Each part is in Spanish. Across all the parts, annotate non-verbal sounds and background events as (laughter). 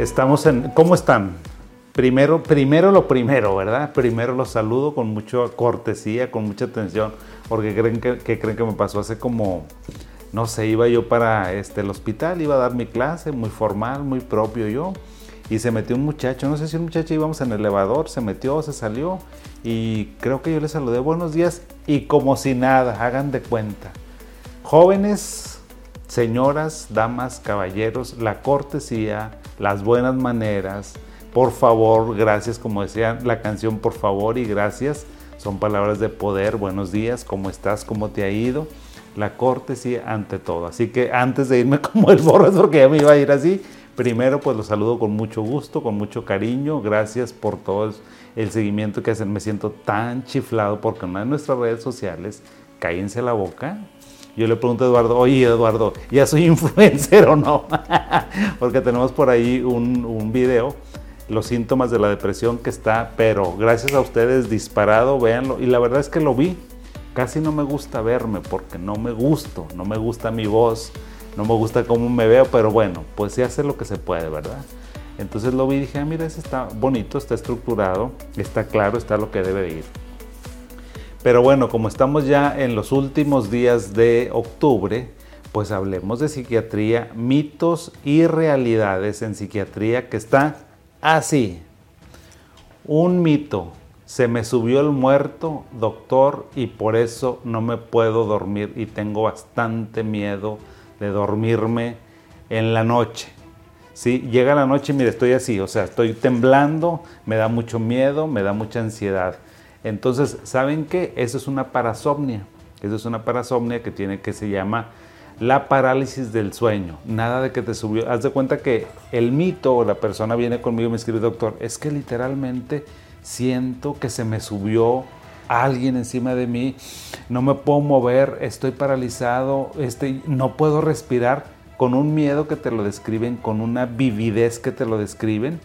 Estamos en. ¿Cómo están? Primero, primero lo primero, ¿verdad? Primero los saludo con mucha cortesía, con mucha atención, porque creen que, creen que me pasó hace como, no sé, iba yo para este, el hospital, iba a dar mi clase, muy formal, muy propio yo, y se metió un muchacho, no sé si un muchacho íbamos en el elevador, se metió, se salió, y creo que yo le saludé buenos días, y como si nada, hagan de cuenta. Jóvenes, señoras, damas, caballeros, la cortesía, las buenas maneras, por favor, gracias, como decía la canción, por favor y gracias, son palabras de poder, buenos días, ¿cómo estás? ¿Cómo te ha ido? La cortesía ante todo. Así que antes de irme (laughs) como el borras, porque ya me iba a ir así, primero pues los saludo con mucho gusto, con mucho cariño, gracias por todo el seguimiento que hacen. Me siento tan chiflado porque una de nuestras redes sociales, cállense la boca, yo le pregunto a Eduardo, oye Eduardo, ¿ya soy (laughs) influencer o no? (laughs) Porque tenemos por ahí un, video, los síntomas de la depresión que está, pero gracias a ustedes disparado, véanlo. Y la verdad es que lo vi. Casi no me gusta verme porque no me gusto, no me gusta mi voz, no me gusta cómo me veo, pero bueno, pues se hace lo que se puede, ¿verdad? Entonces lo vi y dije, ah, mira, ese está bonito, está estructurado, está claro, está lo que debe ir. Pero bueno, como estamos ya en los últimos días de octubre, pues hablemos de psiquiatría, mitos y realidades en psiquiatría que está así. Un mito, se me subió el muerto, doctor, y por eso no me puedo dormir y tengo bastante miedo de dormirme en la noche. ¿Sí? Llega la noche y mire, estoy así, o sea, estoy temblando, me da mucho miedo, me da mucha ansiedad. Entonces, ¿saben qué? Eso es una parasomnia. Eso es una parasomnia que tiene que se llama la parálisis del sueño. Nada de que te subió. Haz de cuenta que el mito o la persona viene conmigo y me escribe, doctor, es que literalmente siento que se me subió alguien encima de mí, no me puedo mover, estoy paralizado, este, no puedo respirar, con un miedo que te lo describen, con una vividez que te lo describen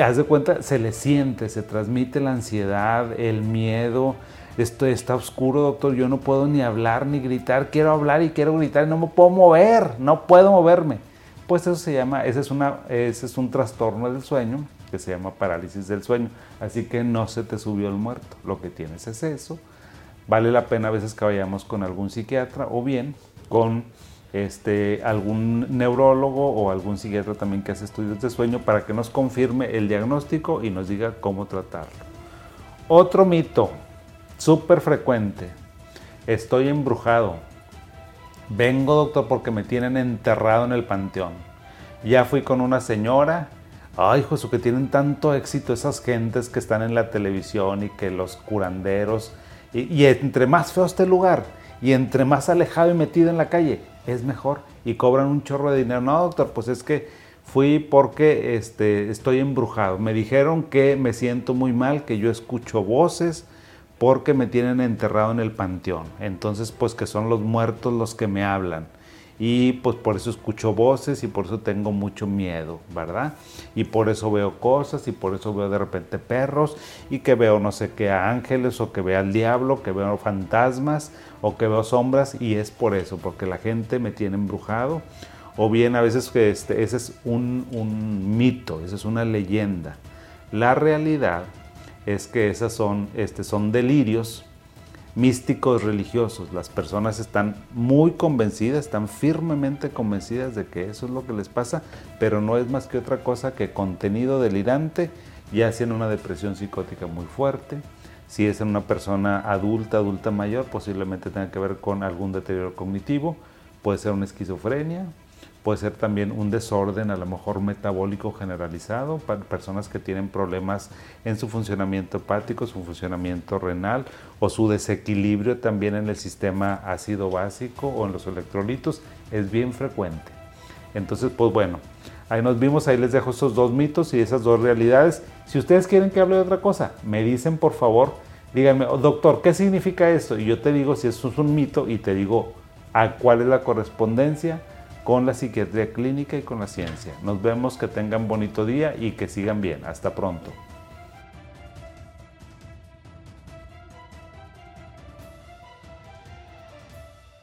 haz de cuenta, se le siente, se transmite la ansiedad, el miedo. Esto está oscuro, doctor. Yo no puedo ni hablar ni gritar. Quiero hablar y quiero gritar no me puedo mover. No puedo moverme. Pues eso se llama, ese es, una, ese es un trastorno del sueño que se llama parálisis del sueño. Así que no se te subió el muerto. Lo que tienes es eso. Vale la pena a veces que vayamos con algún psiquiatra o bien con este, algún neurólogo o algún psiquiatra también que hace estudios de sueño para que nos confirme el diagnóstico y nos diga cómo tratarlo. Otro mito súper frecuente. Estoy embrujado. Vengo, doctor, porque me tienen enterrado en el panteón. Ya fui con una señora. Ay, Jesús, que tienen tanto éxito esas gentes que están en la televisión y que los curanderos. Y, y entre más feo este lugar y entre más alejado y metido en la calle, es mejor y cobran un chorro de dinero. No, doctor, pues es que fui porque este, estoy embrujado. Me dijeron que me siento muy mal, que yo escucho voces porque me tienen enterrado en el panteón. Entonces, pues que son los muertos los que me hablan y pues por eso escucho voces y por eso tengo mucho miedo, ¿verdad? Y por eso veo cosas y por eso veo de repente perros y que veo no sé qué ángeles o que veo al diablo, que veo fantasmas o que veo sombras y es por eso, porque la gente me tiene embrujado o bien a veces que este, ese es un, un mito, esa es una leyenda. La realidad es que esas son, este, son delirios místicos religiosos. Las personas están muy convencidas, están firmemente convencidas de que eso es lo que les pasa, pero no es más que otra cosa que contenido delirante, ya sea en una depresión psicótica muy fuerte. Si es en una persona adulta, adulta mayor, posiblemente tenga que ver con algún deterioro cognitivo, puede ser una esquizofrenia, puede ser también un desorden a lo mejor metabólico generalizado para personas que tienen problemas en su funcionamiento hepático, su funcionamiento renal o su desequilibrio también en el sistema ácido básico o en los electrolitos es bien frecuente. Entonces, pues bueno, ahí nos vimos, ahí les dejo esos dos mitos y esas dos realidades. Si ustedes quieren que hable de otra cosa, me dicen por favor, díganme, oh, doctor, ¿qué significa esto? Y yo te digo si eso es un mito y te digo a cuál es la correspondencia con la psiquiatría clínica y con la ciencia. Nos vemos, que tengan bonito día y que sigan bien. Hasta pronto.